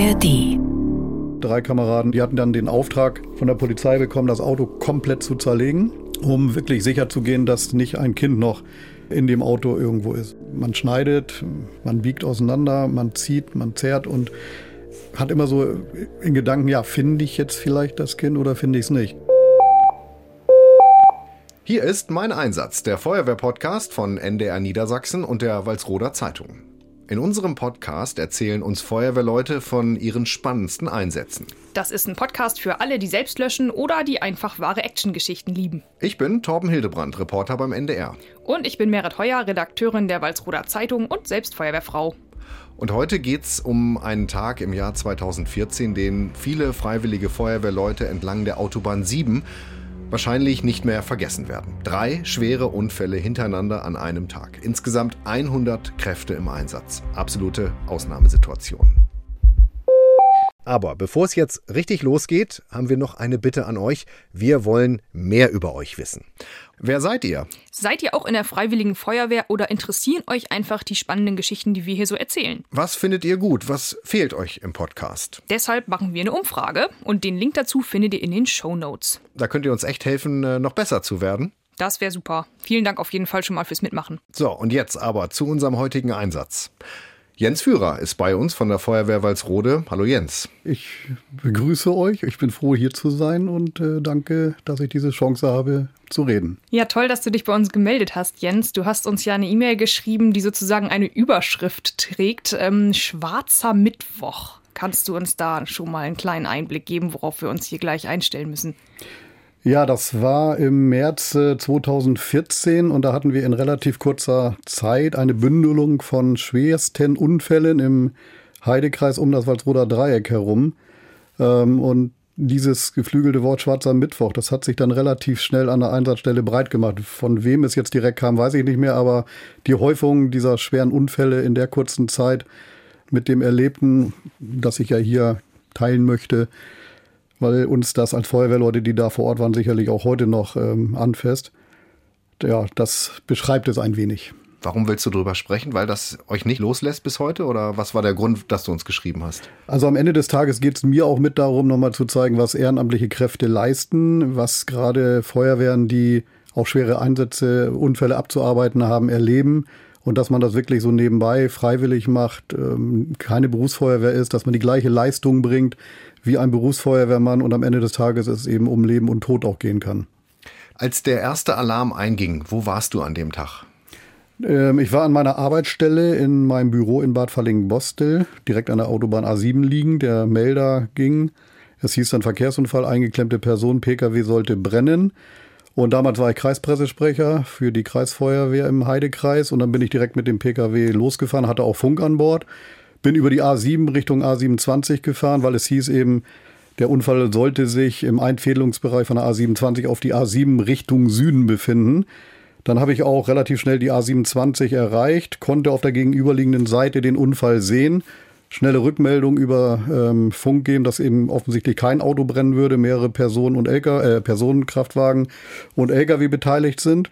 ARD. Drei Kameraden, die hatten dann den Auftrag von der Polizei bekommen, das Auto komplett zu zerlegen, um wirklich sicher zu gehen, dass nicht ein Kind noch in dem Auto irgendwo ist. Man schneidet, man biegt auseinander, man zieht, man zerrt und hat immer so in Gedanken, ja, finde ich jetzt vielleicht das Kind oder finde ich es nicht. Hier ist mein Einsatz, der Feuerwehr-Podcast von NDR Niedersachsen und der Walsroder Zeitung. In unserem Podcast erzählen uns Feuerwehrleute von ihren spannendsten Einsätzen. Das ist ein Podcast für alle, die selbst löschen oder die einfach wahre Actiongeschichten lieben. Ich bin Torben Hildebrand, Reporter beim NDR. Und ich bin Merit Heuer, Redakteurin der Walsroder Zeitung und selbst Feuerwehrfrau. Und heute geht's um einen Tag im Jahr 2014, den viele freiwillige Feuerwehrleute entlang der Autobahn 7 wahrscheinlich nicht mehr vergessen werden. Drei schwere Unfälle hintereinander an einem Tag. Insgesamt 100 Kräfte im Einsatz. Absolute Ausnahmesituation. Aber bevor es jetzt richtig losgeht, haben wir noch eine Bitte an euch. Wir wollen mehr über euch wissen. Wer seid ihr? Seid ihr auch in der Freiwilligen Feuerwehr oder interessieren euch einfach die spannenden Geschichten, die wir hier so erzählen? Was findet ihr gut? Was fehlt euch im Podcast? Deshalb machen wir eine Umfrage und den Link dazu findet ihr in den Show Notes. Da könnt ihr uns echt helfen, äh, noch besser zu werden. Das wäre super. Vielen Dank auf jeden Fall schon mal fürs Mitmachen. So, und jetzt aber zu unserem heutigen Einsatz. Jens Führer ist bei uns von der Feuerwehr Walsrode. Hallo Jens. Ich begrüße euch. Ich bin froh, hier zu sein und äh, danke, dass ich diese Chance habe, zu reden. Ja, toll, dass du dich bei uns gemeldet hast, Jens. Du hast uns ja eine E-Mail geschrieben, die sozusagen eine Überschrift trägt. Ähm, Schwarzer Mittwoch. Kannst du uns da schon mal einen kleinen Einblick geben, worauf wir uns hier gleich einstellen müssen? Ja, das war im März 2014 und da hatten wir in relativ kurzer Zeit eine Bündelung von schwersten Unfällen im Heidekreis um das Walsroder Dreieck herum. Ähm, und dieses geflügelte Wort Schwarzer Mittwoch, das hat sich dann relativ schnell an der Einsatzstelle breit gemacht. Von wem es jetzt direkt kam, weiß ich nicht mehr, aber die Häufung dieser schweren Unfälle in der kurzen Zeit mit dem Erlebten, das ich ja hier teilen möchte, weil uns das als Feuerwehrleute, die da vor Ort waren, sicherlich auch heute noch ähm, anfasst. Ja, das beschreibt es ein wenig. Warum willst du darüber sprechen? Weil das euch nicht loslässt bis heute? Oder was war der Grund, dass du uns geschrieben hast? Also am Ende des Tages geht es mir auch mit darum, nochmal zu zeigen, was ehrenamtliche Kräfte leisten, was gerade Feuerwehren, die auch schwere Einsätze, Unfälle abzuarbeiten haben, erleben. Und dass man das wirklich so nebenbei freiwillig macht, ähm, keine Berufsfeuerwehr ist, dass man die gleiche Leistung bringt wie ein Berufsfeuerwehrmann und am Ende des Tages es eben um Leben und Tod auch gehen kann. Als der erste Alarm einging, wo warst du an dem Tag? Ähm, ich war an meiner Arbeitsstelle in meinem Büro in Bad Fallingen-Bostel, direkt an der Autobahn A7 liegen. Der Melder ging. Es hieß dann Verkehrsunfall, eingeklemmte Person, Pkw sollte brennen. Und damals war ich Kreispressesprecher für die Kreisfeuerwehr im Heidekreis und dann bin ich direkt mit dem Pkw losgefahren, hatte auch Funk an Bord, bin über die A7 Richtung A27 gefahren, weil es hieß eben, der Unfall sollte sich im Einfädelungsbereich von der A27 auf die A7 Richtung Süden befinden. Dann habe ich auch relativ schnell die A27 erreicht, konnte auf der gegenüberliegenden Seite den Unfall sehen. Schnelle Rückmeldung über ähm, Funk geben, dass eben offensichtlich kein Auto brennen würde, mehrere Personen und LK, äh, Personenkraftwagen und Lkw beteiligt sind.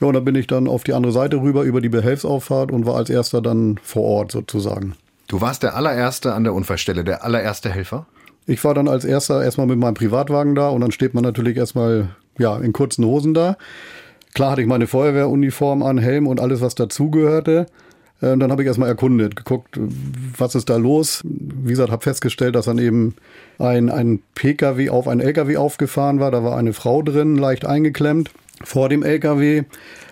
Ja, und dann bin ich dann auf die andere Seite rüber über die Behelfsauffahrt und war als erster dann vor Ort sozusagen. Du warst der allererste an der Unfallstelle, der allererste Helfer? Ich war dann als erster erstmal mit meinem Privatwagen da und dann steht man natürlich erstmal ja, in kurzen Hosen da. Klar hatte ich meine Feuerwehruniform an, Helm und alles, was dazugehörte. Und äh, dann habe ich erstmal erkundet, geguckt, was ist da los. Wie gesagt, habe festgestellt, dass dann eben ein, ein Pkw auf ein Lkw aufgefahren war. Da war eine Frau drin, leicht eingeklemmt. Vor dem Lkw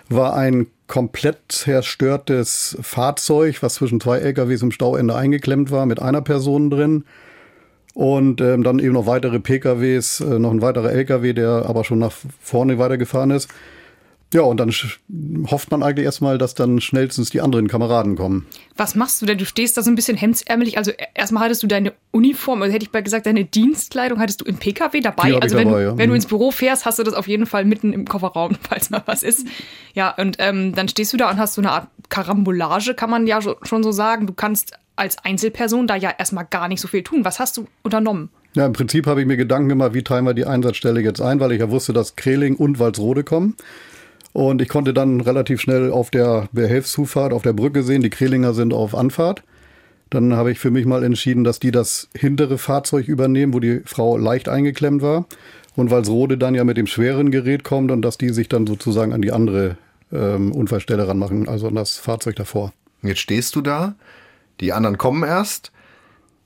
war ein komplett zerstörtes Fahrzeug, was zwischen zwei LKWs im Stauende eingeklemmt war, mit einer Person drin. Und ähm, dann eben noch weitere PKWs, äh, noch ein weiterer LKW, der aber schon nach vorne weitergefahren ist. Ja, und dann hofft man eigentlich erstmal, dass dann schnellstens die anderen Kameraden kommen. Was machst du denn? Du stehst da so ein bisschen hemdsärmelig. Also e-, erstmal hattest du deine Uniform, also hätte ich mal gesagt, deine Dienstkleidung hattest du im PKW dabei. Also wenn, dabei, ja. wenn du ins Büro fährst, hast du das auf jeden Fall mitten im Kofferraum, falls mal was ist. Ja, und ähm, dann stehst du da und hast so eine Art Karambolage, kann man ja schon so sagen. Du kannst als Einzelperson da ja erstmal gar nicht so viel tun. Was hast du unternommen? Ja, im Prinzip habe ich mir Gedanken gemacht, wie teilen wir die Einsatzstelle jetzt ein, weil ich ja wusste, dass Kreling und Walsrode kommen. Und ich konnte dann relativ schnell auf der Behelfszufahrt, auf der Brücke sehen, die Krelinger sind auf Anfahrt. Dann habe ich für mich mal entschieden, dass die das hintere Fahrzeug übernehmen, wo die Frau leicht eingeklemmt war. Und weil Rode dann ja mit dem schweren Gerät kommt und dass die sich dann sozusagen an die andere ähm, Unfallstelle ranmachen, also an das Fahrzeug davor. Jetzt stehst du da, die anderen kommen erst.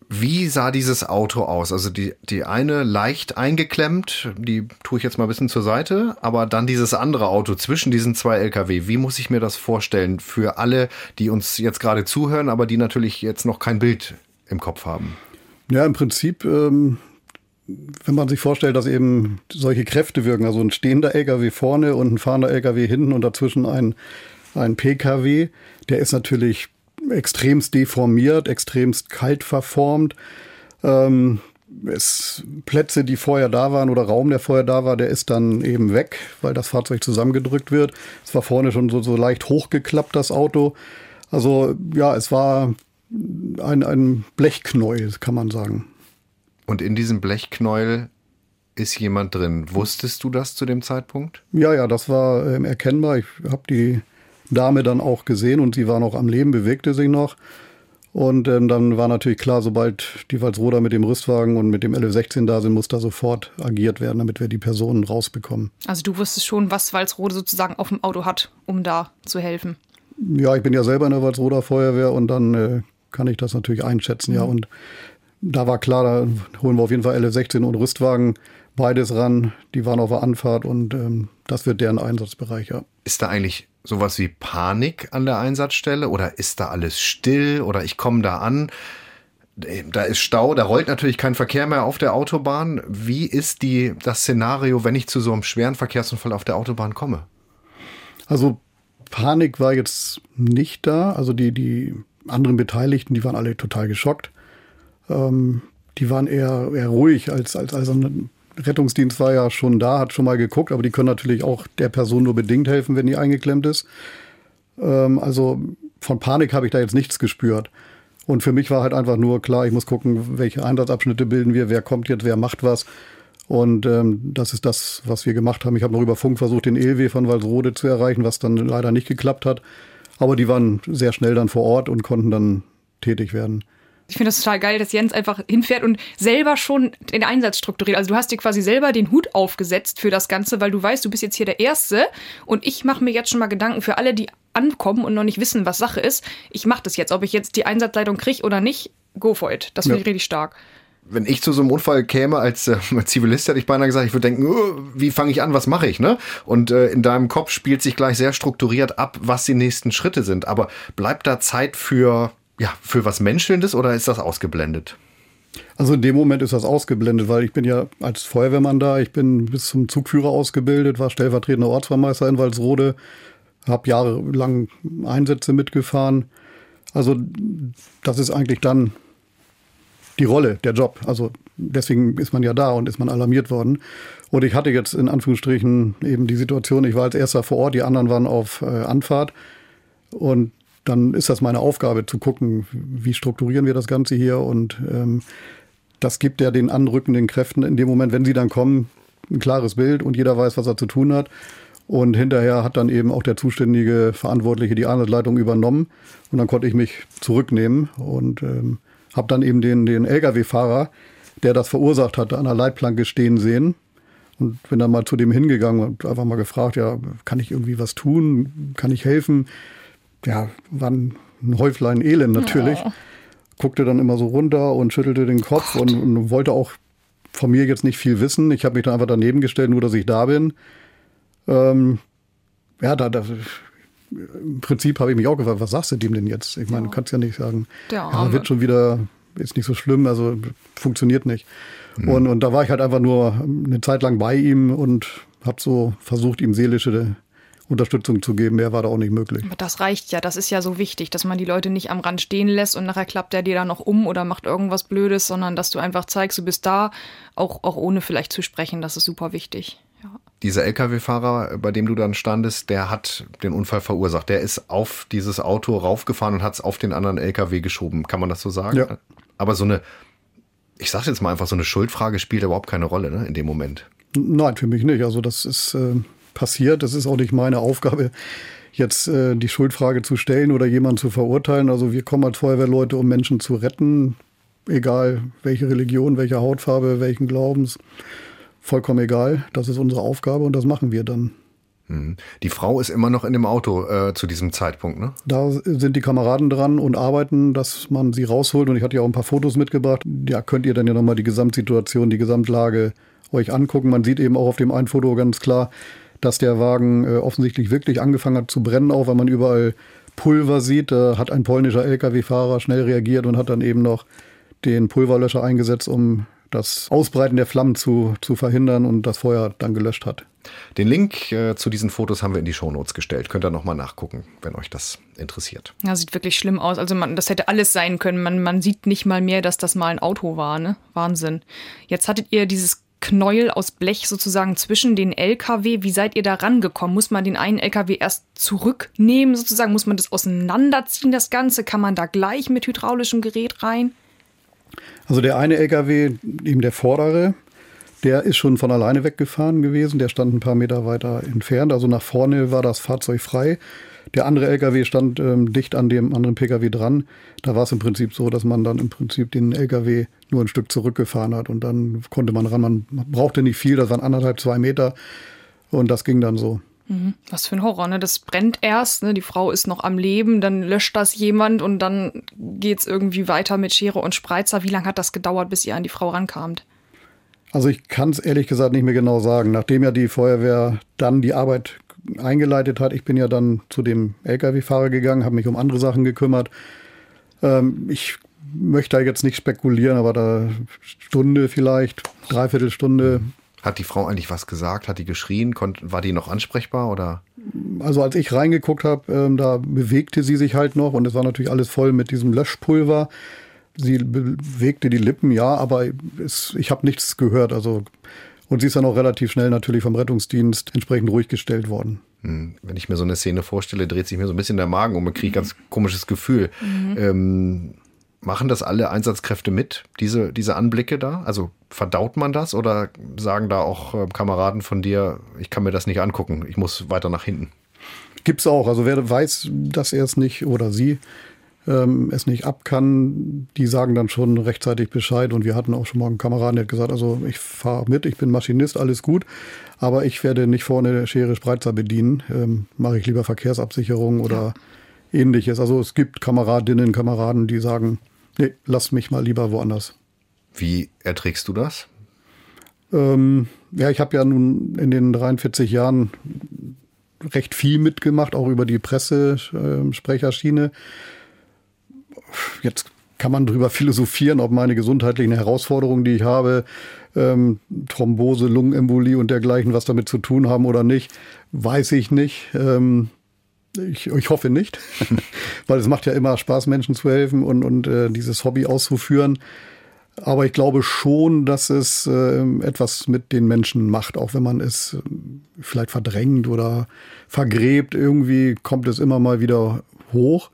Wie sah dieses Auto aus? Also die, die eine leicht eingeklemmt, die tue ich jetzt mal ein bisschen zur Seite, aber dann dieses andere Auto zwischen diesen zwei Lkw. Wie muss ich mir das vorstellen für alle, die uns jetzt gerade zuhören, aber die natürlich jetzt noch kein Bild im Kopf haben? Ja, im Prinzip, ähm, wenn man sich vorstellt, dass eben solche Kräfte wirken, also ein stehender Lkw vorne und ein fahrender Lkw hinten und dazwischen ein, ein Pkw, der ist natürlich extremst deformiert, extremst kalt verformt. Ähm, es, Plätze, die vorher da waren oder Raum, der vorher da war, der ist dann eben weg, weil das Fahrzeug zusammengedrückt wird. Es war vorne schon so, so leicht hochgeklappt, das Auto. Also ja, es war ein, ein Blechknäuel, kann man sagen. Und in diesem Blechknäuel ist jemand drin. Wusstest du das zu dem Zeitpunkt? Ja, ja, das war ähm, erkennbar. Ich habe die Dame dann auch gesehen und sie war noch am Leben, bewegte sich noch. Und ähm, dann war natürlich klar, sobald die Walsroder mit dem Rüstwagen und mit dem LF16 da sind, muss da sofort agiert werden, damit wir die Personen rausbekommen. Also du wusstest schon, was Walsrode sozusagen auf dem Auto hat, um da zu helfen. Ja, ich bin ja selber in der Walsroder Feuerwehr und dann äh, kann ich das natürlich einschätzen, mhm. ja. Und da war klar, da holen wir auf jeden Fall LF16 und Rüstwagen beides ran. Die waren auf der Anfahrt und ähm, das wird deren Einsatzbereich, ja. Ist da eigentlich sowas wie Panik an der Einsatzstelle oder ist da alles still oder ich komme da an? Da ist Stau, da rollt natürlich kein Verkehr mehr auf der Autobahn. Wie ist die, das Szenario, wenn ich zu so einem schweren Verkehrsunfall auf der Autobahn komme? Also Panik war jetzt nicht da. Also die, die anderen Beteiligten, die waren alle total geschockt. Ähm, die waren eher, eher ruhig als, als, als ein Rettungsdienst war ja schon da, hat schon mal geguckt, aber die können natürlich auch der Person nur bedingt helfen, wenn die eingeklemmt ist. Ähm, also von Panik habe ich da jetzt nichts gespürt. Und für mich war halt einfach nur klar, ich muss gucken, welche Einsatzabschnitte bilden wir, wer kommt jetzt, wer macht was. Und ähm, das ist das, was wir gemacht haben. Ich habe noch über Funk versucht, den ELW von Walsrode zu erreichen, was dann leider nicht geklappt hat. Aber die waren sehr schnell dann vor Ort und konnten dann tätig werden. Ich finde das total geil, dass Jens einfach hinfährt und selber schon den Einsatz strukturiert. Also du hast dir quasi selber den Hut aufgesetzt für das Ganze, weil du weißt, du bist jetzt hier der Erste und ich mache mir jetzt schon mal Gedanken für alle, die ankommen und noch nicht wissen, was Sache ist. Ich mache das jetzt, ob ich jetzt die Einsatzleitung kriege oder nicht, go for it. Das finde ja. ich richtig stark wenn ich zu so einem Unfall käme als äh, Zivilist, hätte ich beinahe gesagt, ich würde denken, oh, wie fange ich an, was mache ich, ne? Und äh, in deinem Kopf spielt sich gleich sehr strukturiert ab, was die nächsten Schritte sind. Aber bleibt da Zeit für ja, für was Menschelndes oder ist das ausgeblendet? Also in dem Moment ist das ausgeblendet, weil ich bin ja als Feuerwehrmann da, ich bin bis zum Zugführer ausgebildet, war stellvertretender Ortsvermeister in Walsrode, habe jahrelang Einsätze mitgefahren. Also das ist eigentlich dann die Rolle, der Job. Also deswegen ist man ja da und ist man alarmiert worden. Und ich hatte jetzt in Anführungsstrichen eben die Situation, ich war als erster vor Ort, die anderen waren auf äh, Anfahrt. Und dann ist das meine Aufgabe zu gucken, wie strukturieren wir das Ganze hier und ähm, das gibt ja den anrückenden Kräften in dem Moment, wenn sie dann kommen, ein klares Bild und jeder weiß, was er zu tun hat. Und hinterher hat dann eben auch der zuständige Verantwortliche die Einsatzleitung übernommen und dann konnte ich mich zurücknehmen und ähm, habe dann eben den, den Lkw-Fahrer, der das verursacht hatte, an der Leitplanke stehen sehen und bin dann mal zu dem hingegangen und einfach mal gefragt, ja, kann ich irgendwie was tun? Kann ich helfen? Ja, war ein Häuflein Elend natürlich. Oh. Guckte dann immer so runter und schüttelte den Kopf und, und, wollte auch von mir jetzt nicht viel wissen. Ich habe mich dann einfach daneben gestellt, nur dass ich da bin. Ähm, ja, da, da, im Prinzip habe ich mich auch gefragt, was sagst du dem denn jetzt? Ich meine, ja. du kannst ja nicht sagen, ja, wird schon wieder, ist nicht so schlimm, also funktioniert nicht. Mhm. Und, und da war ich halt einfach nur eine Zeit lang bei ihm und habe so versucht, ihm seelische Unterstützung zu geben. Mehr war da auch nicht möglich. Aber das reicht ja. Das ist ja so wichtig, dass man die Leute nicht am Rand stehen lässt und nachher klappt er dir dann noch um oder macht irgendwas Blödes, sondern dass du einfach zeigst, du bist da, auch, auch ohne vielleicht zu sprechen. Das ist super wichtig. Ja. Dieser Lkw-Fahrer, bei dem du dann standest, der hat den Unfall verursacht. Der ist auf dieses Auto raufgefahren und hat es auf den anderen Lkw geschoben. Kann man das so sagen? Ja. Aber so eine, ich sag jetzt mal einfach, so eine Schuldfrage spielt überhaupt keine Rolle ne, in dem Moment. Nein, für mich nicht. Also das ist. Äh passiert. Das ist auch nicht meine Aufgabe, jetzt äh, die Schuldfrage zu stellen oder jemanden zu verurteilen. Also wir kommen als Feuerwehrleute, um Menschen zu retten, egal welche Religion, welche Hautfarbe, welchen Glaubens. Vollkommen egal. Das ist unsere Aufgabe und das machen wir dann. Mhm. Die Frau ist immer noch in dem Auto äh, zu diesem Zeitpunkt, ne? Da sind die Kameraden dran und arbeiten, dass man sie rausholt. Und ich hatte ja auch ein paar Fotos mitgebracht. Ja, könnt ihr dann ja nochmal die Gesamtsituation, die Gesamtlage euch angucken. Man sieht eben auch auf dem einen Foto ganz klar, dass der Wagen äh, offensichtlich wirklich angefangen hat zu brennen, auch weil man überall Pulver sieht. Da hat ein polnischer Lkw-Fahrer schnell reagiert und hat dann eben noch den Pulverlöscher eingesetzt, um das Ausbreiten der Flammen zu, zu verhindern und das Feuer dann gelöscht hat. Den Link äh, zu diesen Fotos haben wir in die Shownotes gestellt. Könnt ihr nochmal nachgucken, wenn euch das interessiert. Ja, sieht wirklich schlimm aus. Also man, das hätte alles sein können. Man, man sieht nicht mal mehr, dass das mal ein Auto war. Ne? Wahnsinn. Jetzt hattet ihr dieses Knäuel aus Blech sozusagen zwischen den LKW. Wie seid ihr da rangekommen? Muss man den einen LKW erst zurücknehmen sozusagen? Muss man das auseinanderziehen, das Ganze? Kann man da gleich mit hydraulischem Gerät rein? Also der eine LKW, eben der vordere, der ist schon von alleine weggefahren gewesen. Der stand ein paar Meter weiter entfernt. Also nach vorne war das Fahrzeug frei. Der andere LKW stand ähm, dicht an dem anderen PKW dran. Da war es im Prinzip so, dass man dann im Prinzip den LKW nur ein Stück zurückgefahren hat und dann konnte man ran. Man brauchte nicht viel, das waren anderthalb, zwei Meter und das ging dann so. Mhm. Was für ein Horror, ne? Das brennt erst, ne? Die Frau ist noch am Leben, dann löscht das jemand und dann geht es irgendwie weiter mit Schere und Spreizer. Wie lange hat das gedauert, bis ihr an die Frau rankamt? Also ich kann es ehrlich gesagt nicht mehr genau sagen. Nachdem ja die Feuerwehr dann die Arbeit eingeleitet hat, ich bin ja dann zu dem Lkw-Fahrer gegangen, habe mich um andere Sachen gekümmert. Ähm, ich möchte da jetzt nicht spekulieren, aber da Stunde vielleicht, Dreiviertelstunde, hat die Frau eigentlich was gesagt? Hat die geschrien? war die noch ansprechbar oder? Also als ich reingeguckt habe, ähm, da bewegte sie sich halt noch und es war natürlich alles voll mit diesem Löschpulver. Sie bewegte die Lippen, ja, aber es, ich habe nichts gehört. Also und sie ist dann auch relativ schnell natürlich vom Rettungsdienst entsprechend ruhig gestellt worden. Hm, wenn ich mir so eine Szene vorstelle, dreht sich mir so ein bisschen der Magen um und kriege ganz komisches Gefühl. Mhm. Ähm, Machen das alle Einsatzkräfte mit, diese, diese Anblicke da? Also verdaut man das oder sagen da auch äh, Kameraden von dir, ich kann mir das nicht angucken, ich muss weiter nach hinten? Gibt's auch. Also wer weiß, dass er es nicht oder sie ähm, es nicht ab kann, die sagen dann schon rechtzeitig Bescheid. Und wir hatten auch schon mal einen Kameraden, der hat gesagt, also ich fahre mit, ich bin Maschinist, alles gut, aber ich werde nicht vorne Schere Spreizer bedienen. Ähm, Mache ich lieber Verkehrsabsicherung oder ja. ähnliches. Also es gibt Kameradinnen, Kameraden, die sagen, nee, lass mich mal lieber woanders. Wie erträgst du das? Ähm, ja, ich habe ja nun in den 43 Jahren recht viel mitgemacht, auch über die Pressesprecherschiene. Jetzt kann man darüber philosophieren, ob meine gesundheitlichen Herausforderungen, die ich habe, ähm, Thrombose, Lungenembolie und dergleichen, was damit zu tun haben oder nicht, weiß ich nicht. Ähm, ich, ich hoffe nicht, weil es macht ja immer Spaß, Menschen zu helfen und, und äh, dieses Hobby auszuführen. Aber ich glaube schon, dass es äh, etwas mit den Menschen macht, auch wenn man es äh, vielleicht verdrängt oder vergräbt. Irgendwie kommt es immer mal wieder hoch.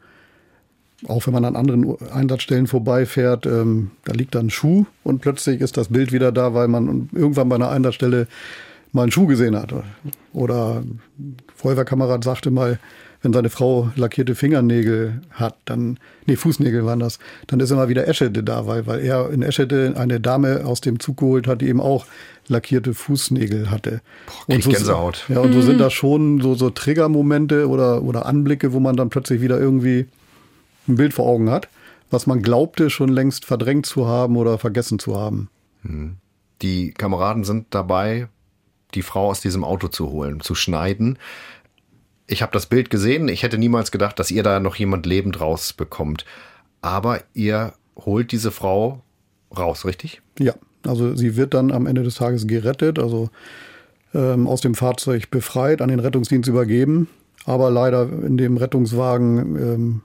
Auch wenn man an anderen Einsatzstellen vorbeifährt, ähm, da liegt dann ein Schuh und plötzlich ist das Bild wieder da, weil man irgendwann bei einer Einsatzstelle mal einen Schuh gesehen hat. Oder ein Feuerwehrkamerad sagte mal, wenn seine Frau lackierte Fingernägel hat, dann, nee, Fußnägel waren das, dann ist immer wieder Eschede da, weil, weil er in Eschede eine Dame aus dem Zug geholt hat, die eben auch lackierte Fußnägel hatte. Boah, und so, Gänsehaut. Ja, und so sind da schon so, so Triggermomente oder, oder Anblicke, wo man dann plötzlich wieder irgendwie ein Bild vor Augen hat, was man glaubte schon längst verdrängt zu haben oder vergessen zu haben. Hm. Die Kameraden sind dabei, die Frau aus diesem Auto zu holen, zu schneiden ich habe das Bild gesehen. Ich hätte niemals gedacht, dass ihr da noch jemand lebend rausbekommt. Aber ihr holt diese Frau raus, richtig? Ja, also sie wird dann am Ende des Tages gerettet, also ähm, aus dem Fahrzeug befreit, an den Rettungsdienst übergeben. Aber leider in dem Rettungswagen ähm,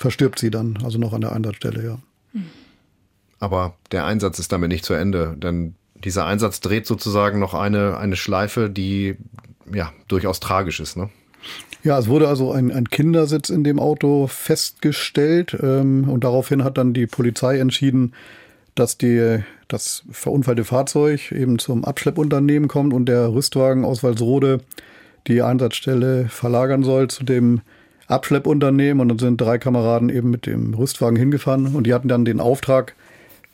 verstirbt sie dann, also noch an der Einsatzstelle, ja. Aber der Einsatz ist damit nicht zu Ende, denn dieser Einsatz dreht sozusagen noch eine, eine Schleife, die ja durchaus tragisch ist, ne? Ja, es wurde also ein, ein Kindersitz in dem Auto festgestellt ähm, und daraufhin hat dann die Polizei entschieden, dass die, das verunfallte Fahrzeug eben zum Abschleppunternehmen kommt und der Rüstwagen aus Walsrode die Einsatzstelle verlagern soll zu dem Abschleppunternehmen. Und dann sind drei Kameraden eben mit dem Rüstwagen hingefahren und die hatten dann den Auftrag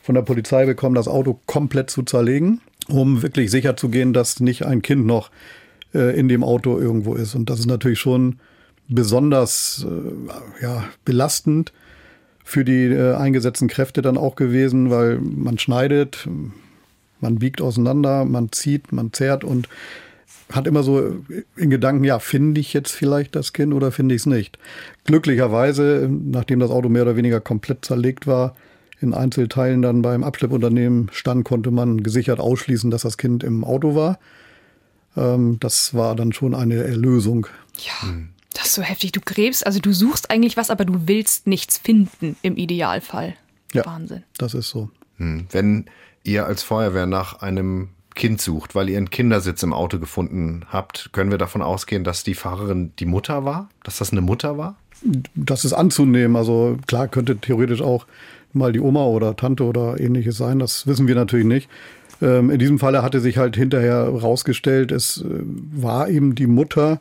von der Polizei bekommen, das Auto komplett zu zerlegen, um wirklich sicher zu gehen, dass nicht ein Kind noch äh, in dem Auto irgendwo ist. Und das ist natürlich schon besonders äh, ja, belastend für die äh, eingesetzten Kräfte dann auch gewesen, weil man schneidet, man biegt auseinander, man zieht, man zerrt und hat immer so in Gedanken, ja, finde ich jetzt vielleicht das Kind oder finde ich es nicht. Glücklicherweise, nachdem das Auto mehr oder weniger komplett zerlegt war, in Einzelteilen dann beim Abschleppunternehmen stand, konnte man gesichert ausschließen, dass das Kind im Auto war. Ähm, das war dann schon eine Erlösung. Ja. Hm. Das ist so heftig. Du gräbst, also du suchst eigentlich was, aber du willst nichts finden im Idealfall. Ja, Wahnsinn. Das ist so. Hm. Wenn ihr als Feuerwehr nach einem Kind sucht, weil ihr einen Kindersitz im Auto gefunden habt, können wir davon ausgehen, dass die Fahrerin die Mutter war? Dass das eine Mutter war? Das ist anzunehmen. Also klar könnte theoretisch auch mal die Oma oder Tante oder ähnliches sein. Das wissen wir natürlich nicht. Ähm, in diesem Falle hatte sich halt hinterher rausgestellt, es äh, war eben die Mutter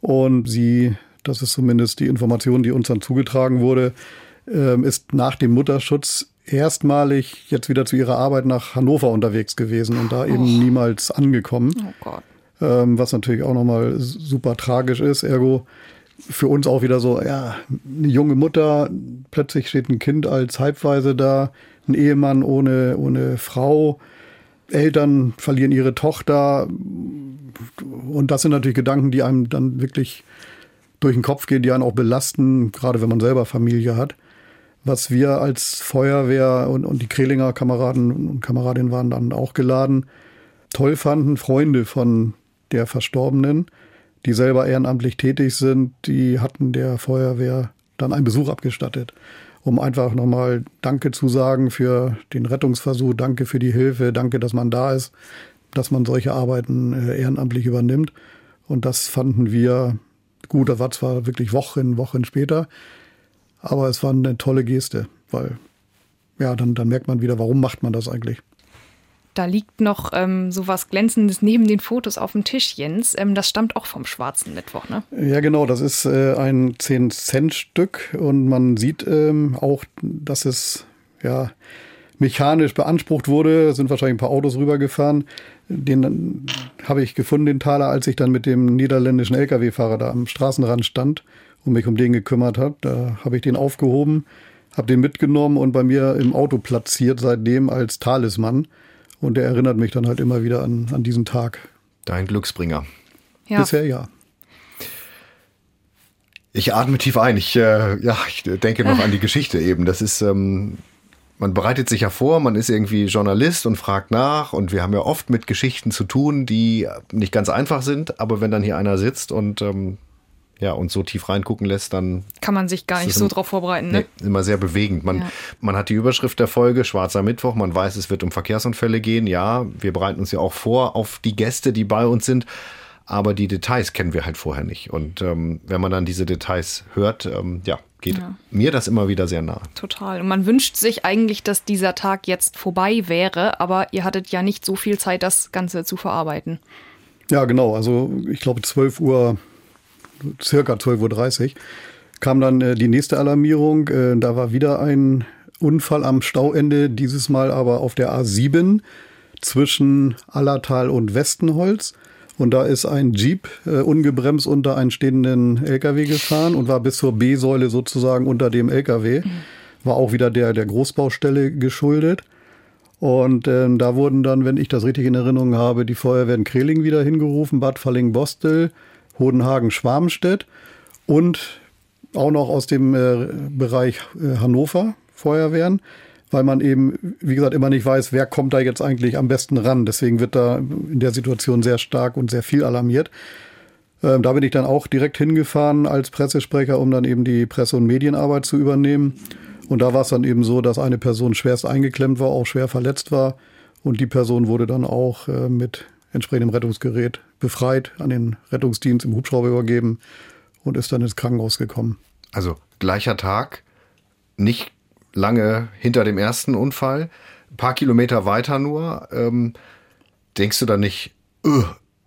und sie, das ist zumindest die Information, die uns dann zugetragen wurde, ähm, ist nach dem Mutterschutz erstmalig jetzt wieder zu ihrer Arbeit nach Hannover unterwegs gewesen und da eben oh. niemals angekommen. Oh Gott. Ähm, was natürlich auch nochmal super tragisch ist. Ergo für uns auch wieder so, ja, eine junge Mutter, plötzlich steht ein Kind als Halbweise da, ein Ehemann ohne, ohne Frau, Eltern verlieren ihre Tochter und das sind natürlich Gedanken, die einem dann wirklich durch den Kopf gehen, die einen auch belasten, gerade wenn man selber Familie hat. Was wir als Feuerwehr und, und die Krelinger Kameraden und Kameradinnen waren dann auch geladen, toll fanden, Freunde von der Verstorbenen, die selber ehrenamtlich tätig sind, die hatten der Feuerwehr dann einen Besuch abgestattet, um einfach nochmal Danke zu sagen für den Rettungsversuch, Danke für die Hilfe, Danke, dass man da ist dass man solche Arbeiten äh, ehrenamtlich übernimmt. Und das fanden wir gut. Das war zwar wirklich Wochen, Wochen später, aber es war eine tolle Geste, weil ja, dann, dann merkt man wieder, warum macht man das eigentlich. Da liegt noch ähm, so was Glänzendes neben den Fotos auf dem Tisch, Jens. Ähm, das stammt auch vom Schwarzen Mittwoch, ne? Ja, genau. Das ist äh, ein 10-Cent-Stück und man sieht ähm, auch, dass es ja mechanisch beansprucht wurde. Sind wahrscheinlich ein paar Autos rübergefahren. Den habe ich gefunden, den Taler, als ich dann mit dem niederländischen Lkw-Fahrer da am Straßenrand stand und mich um den gekümmert habe. Da habe ich den aufgehoben, habe den mitgenommen und bei mir im Auto platziert, seitdem als Talisman. Und der erinnert mich dann halt immer wieder an, an diesen Tag. Dein Glücksbringer. Ja. Bisher ja. Ich atme tief ein. Ich, äh, ja, ich denke noch an die Geschichte eben. Das ist, ähm, man bereitet sich ja vor, man ist irgendwie Journalist und fragt nach und wir haben ja oft mit Geschichten zu tun, die nicht ganz einfach sind, aber wenn dann hier einer sitzt und ähm, ja, uns so tief reingucken lässt, dann kann man sich gar nicht so drauf vorbereiten. Ne? Nee, immer sehr bewegend. Man, ja. man hat die Überschrift der Folge, Schwarzer Mittwoch, man weiß, es wird um Verkehrsunfälle gehen. Ja, wir bereiten uns ja auch vor auf die Gäste, die bei uns sind aber die Details kennen wir halt vorher nicht. Und ähm, wenn man dann diese Details hört, ähm, ja, geht ja. mir das immer wieder sehr nah. Total. Und man wünscht sich eigentlich, dass dieser Tag jetzt vorbei wäre, aber ihr hattet ja nicht so viel Zeit, das Ganze zu verarbeiten. Ja, genau. Also ich glaube 12 Uhr, circa 12.30 Uhr, kam dann äh, die nächste Alarmierung. Äh, da war wieder ein Unfall am Stauende, dieses Mal aber auf der A7 zwischen Allertal und Westenholz. Und da ist ein Jeep äh, ungebremst unter einen stehenden LKW gefahren und war bis zur B-Säule sozusagen unter dem LKW. Mhm. War auch wieder der, der Großbaustelle geschuldet. Und ähm, da wurden dann, wenn ich das richtig in Erinnerung habe, die Feuerwehren Kreling wieder hingerufen, Bad Falling-Bostel, Hodenhagen, Schwarmstedt und auch noch aus dem äh, Bereich äh, Hannover Feuerwehren weil man eben, wie gesagt, immer nicht weiß, wer kommt da jetzt eigentlich am besten ran. Deswegen wird da in der Situation sehr stark und sehr viel alarmiert. Ähm, da bin ich dann auch direkt hingefahren als Pressesprecher, um dann eben die Presse- und Medienarbeit zu übernehmen. Und da war es dann eben so, dass eine Person schwerst eingeklemmt war, auch schwer verletzt war. Und die Person wurde dann auch äh, mit entsprechendem Rettungsgerät befreit, an den Rettungsdienst im Hubschrauber übergeben und ist dann ins Krankenhaus gekommen. Also gleicher Tag, nicht lange hinter dem ersten Unfall, ein paar Kilometer weiter nur. Ähm, denkst du da nicht,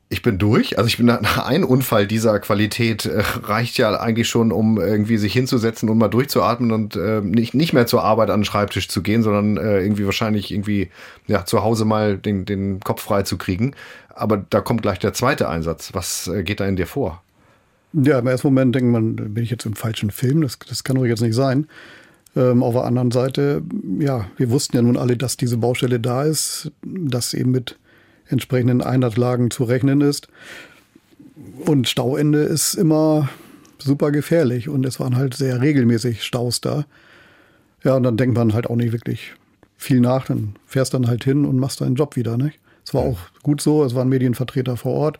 ich bin durch. Also ich bin nach ein Unfall dieser Qualität äh, reicht ja eigentlich schon, um irgendwie sich hinzusetzen und mal durchzuatmen und äh, nicht, nicht mehr zur Arbeit an den Schreibtisch zu gehen, sondern äh, irgendwie wahrscheinlich irgendwie ja zu Hause mal den, den Kopf frei zu kriegen. Aber da kommt gleich der zweite Einsatz. Was äh, geht da in dir vor? Ja, im ersten Moment denkt man, bin ich jetzt im falschen Film? Das, das kann doch jetzt nicht sein. Ähm, auf der anderen Seite, ja, wir wussten ja nun alle, dass diese Baustelle da ist, dass eben mit entsprechenden Einsatzlagen zu rechnen ist. Und Stauende ist immer super gefährlich und es waren halt sehr regelmäßig Staus da. Ja, und dann denkt man halt auch nicht wirklich viel nach, dann fährst dann halt hin und machst deinen Job wieder. Nicht? Es war auch gut so, es waren Medienvertreter vor Ort,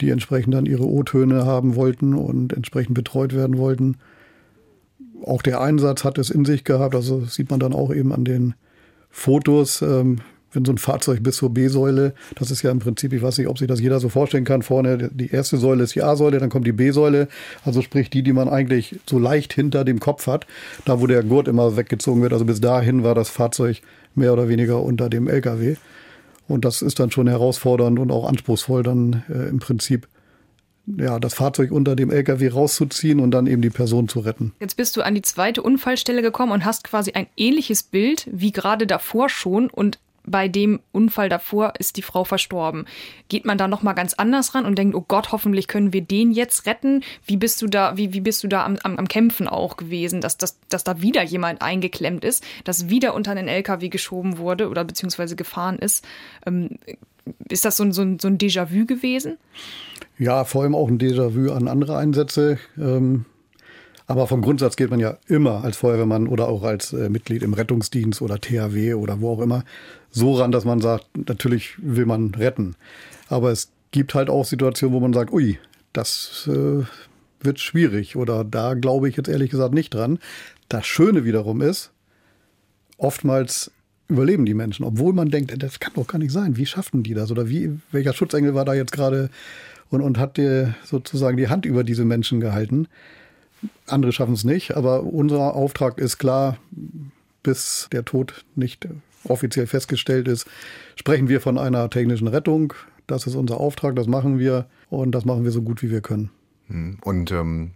die entsprechend dann ihre O-Töne haben wollten und entsprechend betreut werden wollten. Auch der Einsatz hat es in sich gehabt, also sieht man dann auch eben an den Fotos. Ähm, wenn so ein Fahrzeug bis zur B-Säule, das ist ja im Prinzip, ich weiß nicht, ob sich das jeder so vorstellen kann, vorne die erste Säule ist die A-Säule, dann kommt die B-Säule, also sprich die, die man eigentlich so leicht hinter dem Kopf hat, da wo der Gurt immer weggezogen wird, also bis dahin war das Fahrzeug mehr oder weniger unter dem LKW. Und das ist dann schon herausfordernd und auch anspruchsvoll, dann äh, im Prinzip ja, das Fahrzeug unter dem LKW rauszuziehen und dann eben die Person zu retten. Jetzt bist du an die zweite Unfallstelle gekommen und hast quasi ein ähnliches Bild wie gerade davor schon und bei dem Unfall davor ist die Frau verstorben. Geht man da noch mal ganz anders ran und denkt, oh Gott, hoffentlich können wir den jetzt retten? Wie bist du da, wie, wie bist du da am, am, am Kämpfen auch gewesen, dass, dass, dass da wieder jemand eingeklemmt ist, dass wieder unter einen LKW geschoben wurde oder beziehungsweise gefahren ist? Ähm, ist das so ein, so ein, so ein Déjà-vu gewesen? Ja, vor allem auch ein Déjà-vu an andere Einsätze. Ähm aber vom Grundsatz geht man ja immer als Feuerwehrmann oder auch als äh, Mitglied im Rettungsdienst oder THW oder wo auch immer so ran, dass man sagt, natürlich will man retten. Aber es gibt halt auch Situationen, wo man sagt, ui, das äh, wird schwierig oder da glaube ich jetzt ehrlich gesagt nicht dran. Das Schöne wiederum ist, oftmals überleben die Menschen, obwohl man denkt, das kann doch gar nicht sein. Wie schaffen die das? Oder wie, welcher Schutzengel war da jetzt gerade und, und hat dir sozusagen die Hand über diese Menschen gehalten? Andere schaffen es nicht, aber unser Auftrag ist klar, bis der Tod nicht offiziell festgestellt ist, sprechen wir von einer technischen Rettung. Das ist unser Auftrag, das machen wir und das machen wir so gut wie wir können. Hm. Und ähm,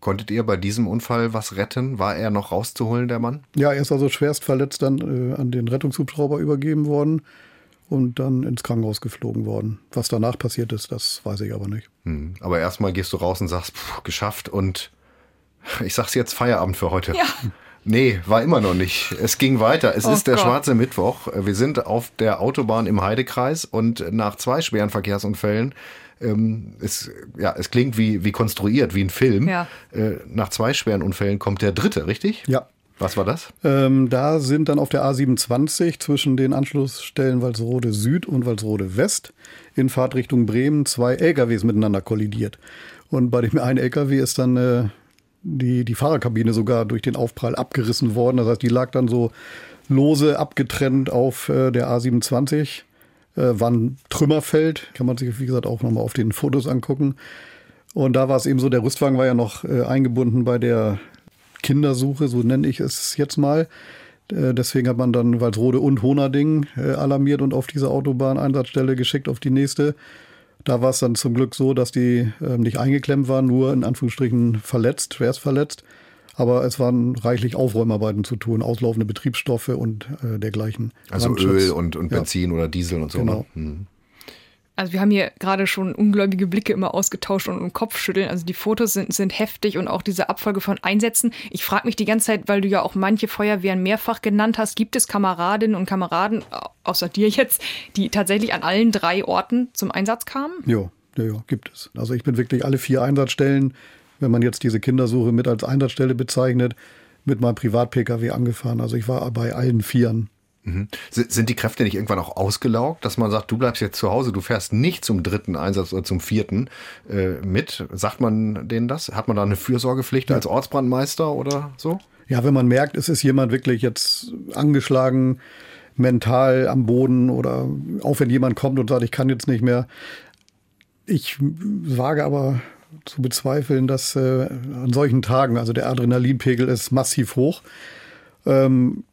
konntet ihr bei diesem Unfall was retten? War er noch rauszuholen, der Mann? Ja, er ist also schwerst verletzt dann äh, an den Rettungshubschrauber übergeben worden und dann ins Krankenhaus geflogen worden. Was danach passiert ist, das weiß ich aber nicht. Hm. Aber erstmal gehst du raus und sagst, pff, geschafft und ich sag's jetzt Feierabend für heute. Ja. Nee, war immer noch nicht. Es ging weiter. Es oh ist der Gott. schwarze Mittwoch. Wir sind auf der Autobahn im Heidekreis und nach zwei schweren Verkehrsunfällen ähm, es, ja, es klingt wie, wie konstruiert, wie ein Film. Ja. Äh, nach zwei schweren Unfällen kommt der dritte, richtig? Ja. Was war das? Ähm, da sind dann auf der A27 zwischen den Anschlussstellen Walsrode Süd und Walsrode West in Fahrtrichtung Bremen zwei LKWs miteinander kollidiert. Und bei dem einen LKW ist dann äh, die, die Fahrerkabine sogar durch den Aufprall abgerissen worden. Das heißt, die lag dann so lose abgetrennt auf äh, der A27. Äh, war ein Trümmerfeld, kann man sich, wie gesagt, auch nochmal auf den Fotos angucken. Und da war es eben so, der Rüstwagen war ja noch äh, eingebunden bei der Kindersuche, so nenne ich es jetzt mal. Äh, deswegen hat man dann Walsrode und Honerding äh, alarmiert und auf diese Autobahneinsatzstelle geschickt, auf die nächste. Da war es dann zum Glück so, dass die äh, nicht eingeklemmt waren, nur in Anführungsstrichen verletzt, schwerst verletzt. Aber es waren reichlich Aufräumarbeiten zu tun, auslaufende Betriebsstoffe und äh, dergleichen. Also Öl und, und Benzin ja. oder Diesel und so. Ne? Genau. Ne? Hm. Also wir haben hier gerade schon ungläubige Blicke immer ausgetauscht und, und Kopfschütteln. Also die Fotos sind, sind heftig und auch diese Abfolge von Einsätzen. Ich frage mich die ganze Zeit, weil du ja auch manche Feuerwehren mehrfach genannt hast, gibt es Kameradinnen und Kameraden, außer dir jetzt, die tatsächlich an allen drei Orten zum Einsatz kamen? Ja, ja, ja, gibt es. Also ich bin wirklich alle vier Einsatzstellen, wenn man jetzt diese Kindersuche mit als Einsatzstelle bezeichnet, mit meinem Privat-Pkw angefahren. Also ich war bei allen Vieren Mhm. Sind die Kräfte nicht irgendwann auch ausgelaugt, dass man sagt, du bleibst jetzt zu Hause, du fährst nicht zum dritten Einsatz oder zum vierten äh, mit? Sagt man denen das? Hat man da eine Fürsorgepflicht ja. als Ortsbrandmeister oder so? Ja, wenn man merkt, es ist jemand wirklich jetzt angeschlagen, mental am Boden oder auch wenn jemand kommt und sagt, ich kann jetzt nicht mehr. Ich wage aber zu bezweifeln, dass äh, an solchen Tagen, also der Adrenalinpegel ist massiv hoch. Ähm,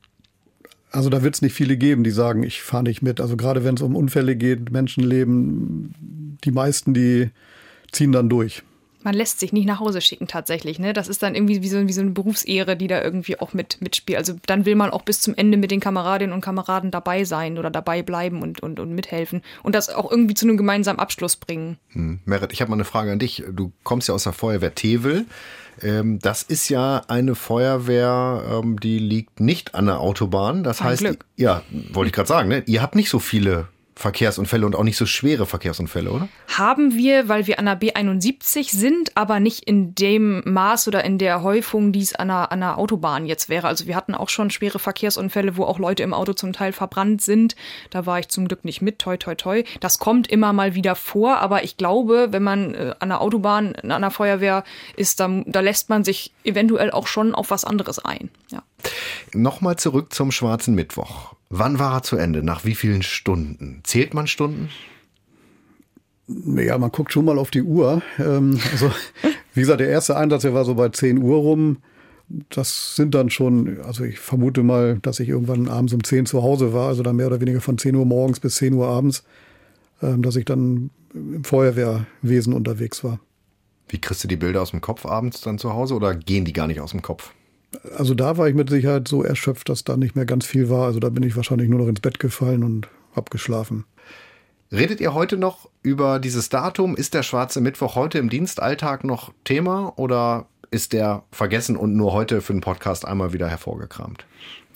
Also da wird es nicht viele geben, die sagen, ich fahre nicht mit. Also gerade wenn es um Unfälle geht, Menschenleben, die meisten, die ziehen dann durch man lässt sich nicht nach Hause schicken tatsächlich. Ne? Das ist dann irgendwie wie so, wie so eine Berufsehre, die da irgendwie auch mit mitspielt. Also dann will man auch bis zum Ende mit den Kameradinnen und Kameraden dabei sein oder dabei bleiben und, und, und mithelfen und das auch irgendwie zu einem gemeinsamen Abschluss bringen. Hm. Merit, ich habe mal eine Frage an dich. Du kommst ja aus der Feuerwehr Tevel. Ähm, das ist ja eine Feuerwehr, ähm, die liegt nicht an der Autobahn. Das Ein heißt, Glück. ja, wollte ich gerade sagen, ne? ihr habt nicht so viele Verkehrsunfälle und auch nicht so schwere Verkehrsunfälle, oder? Haben wir, weil wir an der B71 sind, aber nicht in dem Maß oder in der Häufung, die es an einer, an einer Autobahn jetzt wäre. Also wir hatten auch schon schwere Verkehrsunfälle, wo auch Leute im Auto zum Teil verbrannt sind. Da war ich zum Glück nicht mit, toi, toi, toi. Das kommt immer mal wieder vor, aber ich glaube, wenn man äh, an der Autobahn, an einer Feuerwehr ist, da, da lässt man sich eventuell auch schon auf was anderes ein. Ja. Nochmal zurück zum Schwarzen Mittwoch. Wann war er zu Ende? Nach wie vielen Stunden? Zählt man Stunden? Ja, man guckt schon mal auf die Uhr. Ähm, also, wie gesagt, der erste Einsatz, der war so bei 10 Uhr rum. Das sind dann schon, also ich vermute mal, dass ich irgendwann abends um 10 zu Hause war, also dann mehr oder weniger von 10 Uhr morgens bis 10 Uhr abends, ähm, dass ich dann im Feuerwehrwesen unterwegs war. Wie kriegst du die Bilder aus dem Kopf abends dann zu Hause oder gehen die gar nicht aus dem Kopf? Also da war ich mit Sicherheit so erschöpft, dass da nicht mehr ganz viel war. Also da bin ich wahrscheinlich nur noch ins Bett gefallen und hab geschlafen. Redet ihr heute noch über dieses Datum? Ist der schwarze Mittwoch heute im Dienstalltag noch Thema oder ist der vergessen und nur heute für den Podcast einmal wieder hervorgekramt?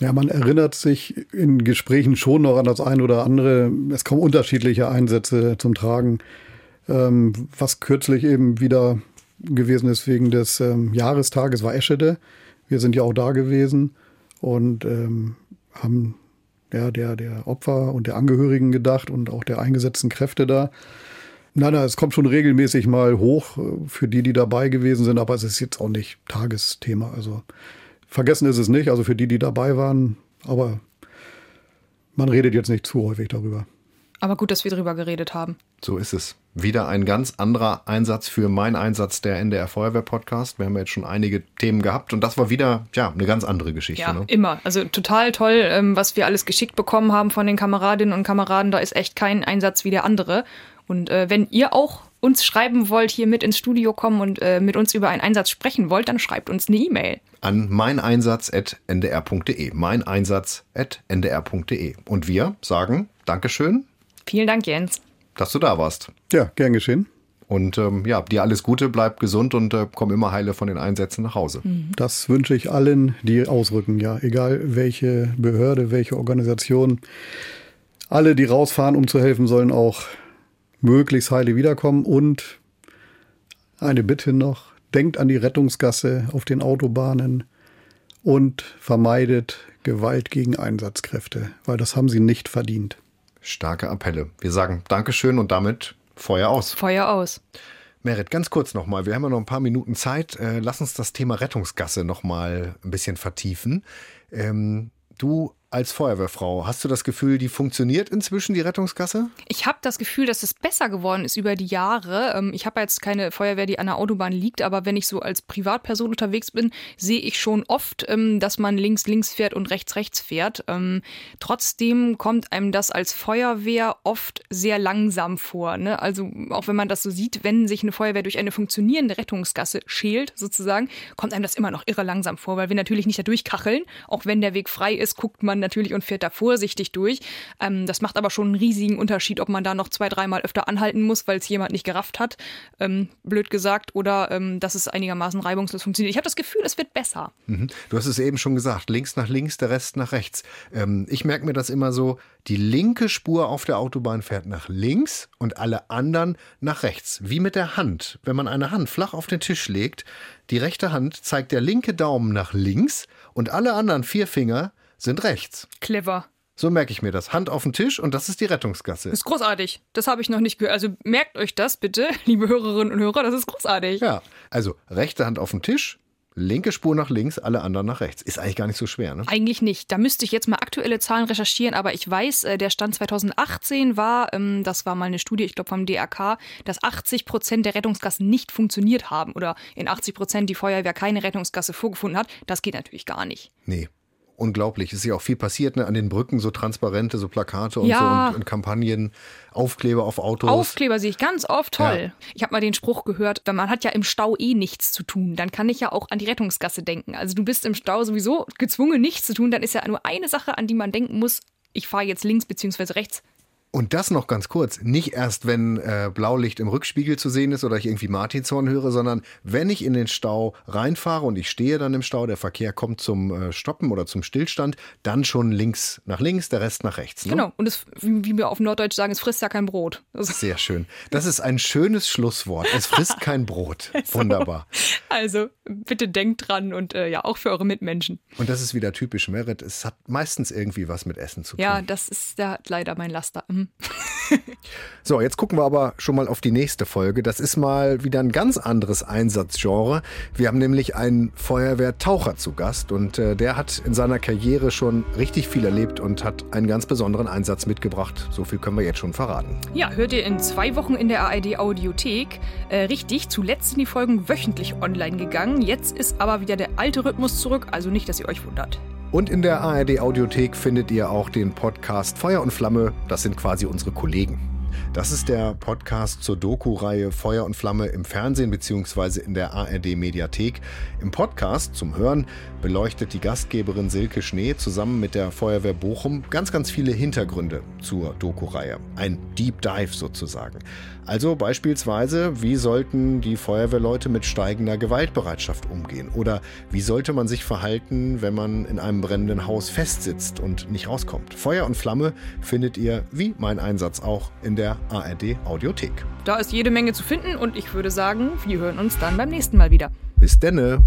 Ja, man erinnert sich in Gesprächen schon noch an das eine oder andere. Es kommen unterschiedliche Einsätze zum Tragen. Ähm, was kürzlich eben wieder gewesen ist wegen des ähm, Jahrestages war Eschede. Wir sind ja auch da gewesen und ähm, haben ja, der, der Opfer und der Angehörigen gedacht und auch der eingesetzten Kräfte da. Nein, nein, es kommt schon regelmäßig mal hoch äh, für die, die dabei gewesen sind, aber es ist jetzt auch nicht Tagesthema. Also vergessen ist es nicht, also für die, die dabei waren, aber man redet jetzt nicht zu häufig darüber. Aber gut, dass wir darüber geredet haben. So ist es. Wieder ein ganz anderer Einsatz für mein Einsatz der NDR Feuerwehr Podcast. Wir haben ja jetzt schon einige Themen gehabt und das war wieder ja eine ganz andere Geschichte. Ja, ne? immer. Also total toll, ähm, was wir alles geschickt bekommen haben von den Kameradinnen und Kameraden. Da ist echt kein Einsatz wie der andere. Und äh, wenn ihr auch uns schreiben wollt, hier mit ins Studio kommen und äh, mit uns über einen Einsatz sprechen wollt, dann schreibt uns eine E-Mail. An meineinsatz.ndr.de. Meineinsatz.ndr.de. Und wir sagen Dankeschön. Vielen Dank, Jens dass du da warst. Ja, gern geschehen. Und ähm, ja, dir alles Gute, bleib gesund und äh, komm immer heile von den Einsätzen nach Hause. Mhm. Das wünsche ich allen, die ausrücken, ja. Egal welche Behörde, welche Organisation. Alle, die rausfahren, um zu helfen, sollen auch möglichst heile wiederkommen. Und eine Bitte noch, denkt an die Rettungsgasse auf den Autobahnen und vermeidet Gewalt gegen Einsatzkräfte, weil das haben sie nicht verdient. Starke Appelle. Wir sagen Dankeschön und damit Feuer aus. Feuer aus. Merit, ganz kurz nochmal. Wir haben ja noch ein paar Minuten Zeit. Äh, lass uns das Thema Rettungsgasse nochmal ein bisschen vertiefen. Ähm, du als Feuerwehrfrau, hast du das Gefühl, die funktioniert inzwischen, die Rettungsgasse? Ich habe das Gefühl, dass es besser geworden ist über die Jahre. Ähm, ich habe jetzt keine Feuerwehr, die an der Autobahn liegt, aber wenn ich so als Privatperson unterwegs bin, sehe ich schon oft, ähm, dass man links links fährt und rechts rechts fährt. Ähm, trotzdem kommt einem das als Feuerwehr oft sehr langsam vor. Ne? Also auch wenn man das so sieht, wenn sich eine Feuerwehr durch eine funktionierende Rettungsgasse schält, sozusagen, kommt einem das immer noch irre langsam vor, weil wir natürlich nicht da durchkacheln. Auch wenn der Weg frei ist, guckt man natürlich und fährt da vorsichtig durch. Ähm, das macht aber schon einen riesigen Unterschied, ob man da noch zwei, dreimal öfter anhalten muss, weil es jemand nicht gerafft hat, ähm, blöd gesagt, oder ähm, dass es einigermaßen reibungslos funktioniert. Ich habe das Gefühl, es wird besser. Mhm. Du hast es eben schon gesagt, links nach links, der Rest nach rechts. Ähm, ich merke mir das immer so, die linke Spur auf der Autobahn fährt nach links und alle anderen nach rechts. Wie mit der Hand. Wenn man eine Hand flach auf den Tisch legt, die rechte Hand zeigt der linke Daumen nach links und alle anderen vier Finger sind rechts. Clever. So merke ich mir das. Hand auf den Tisch und das ist die Rettungsgasse. Das ist großartig. Das habe ich noch nicht gehört. Also merkt euch das bitte, liebe Hörerinnen und Hörer, das ist großartig. Ja, also rechte Hand auf den Tisch, linke Spur nach links, alle anderen nach rechts. Ist eigentlich gar nicht so schwer, ne? Eigentlich nicht. Da müsste ich jetzt mal aktuelle Zahlen recherchieren, aber ich weiß, äh, der Stand 2018 war, ähm, das war mal eine Studie, ich glaube vom DRK, dass 80 Prozent der Rettungsgassen nicht funktioniert haben oder in 80 Prozent die Feuerwehr keine Rettungsgasse vorgefunden hat. Das geht natürlich gar nicht. Nee. Unglaublich. Es ist ja auch viel passiert, ne? An den Brücken so Transparente, so Plakate und Ja. so und, und Kampagnen, Aufkleber auf Autos. Aufkleber sehe ich ganz oft toll. Ja. Ich habe mal den Spruch gehört, wenn man hat ja im Stau eh nichts zu tun, dann kann ich ja auch an die Rettungsgasse denken. Also du bist im Stau sowieso gezwungen, nichts zu tun, dann ist ja nur eine Sache, an die man denken muss. Ich fahre jetzt links beziehungsweise rechts. Und das noch ganz kurz. Nicht erst, wenn äh, Blaulicht im Rückspiegel zu sehen ist oder ich irgendwie Martinshorn höre, sondern wenn ich in den Stau reinfahre und ich stehe dann im Stau, der Verkehr kommt zum äh, Stoppen oder zum Stillstand, dann schon links nach links, der Rest nach rechts. Ne? Genau. Und es, wie wir auf Norddeutsch sagen, es frisst ja kein Brot. Also, Sehr schön. Das ist ein schönes Schlusswort. Es frisst kein Brot. Wunderbar. also bitte denkt dran und äh, ja, auch für eure Mitmenschen. Und das ist wieder typisch Merit. Es hat meistens irgendwie was mit Essen zu tun. Ja, das ist ja leider mein Laster. Mhm. So, jetzt gucken wir aber schon mal auf die nächste Folge. Das ist mal wieder ein ganz anderes Einsatzgenre. Wir haben nämlich einen Feuerwehrtaucher zu Gast und äh, der hat in seiner Karriere schon richtig viel erlebt und hat einen ganz besonderen Einsatz mitgebracht. So viel können wir jetzt schon verraten. Ja, hört ihr in zwei Wochen in der ARD Audiothek. Äh, richtig, zuletzt sind die Folgen wöchentlich online gegangen. Jetzt ist aber wieder der alte Rhythmus zurück, also nicht, dass ihr euch wundert. Und in der ARD Audiothek findet ihr auch den Podcast Feuer und Flamme. Das sind quasi unsere Kollegen. Das ist der Podcast zur Doku-Reihe Feuer und Flamme im Fernsehen bzw. in der ARD Mediathek. Im Podcast zum Hören beleuchtet die Gastgeberin Silke Schnee zusammen mit der Feuerwehr Bochum ganz, ganz viele Hintergründe zur Doku-Reihe. Ein Deep Dive sozusagen. Also beispielsweise, wie sollten die Feuerwehrleute mit steigender Gewaltbereitschaft umgehen? Oder wie sollte man sich verhalten, wenn man in einem brennenden Haus festsitzt und nicht rauskommt? Feuer und Flamme findet ihr, wie mein Einsatz auch, in der ARD Audiothek. Da ist jede Menge zu finden und ich würde sagen, wir hören uns dann beim nächsten Mal wieder. Bis denne!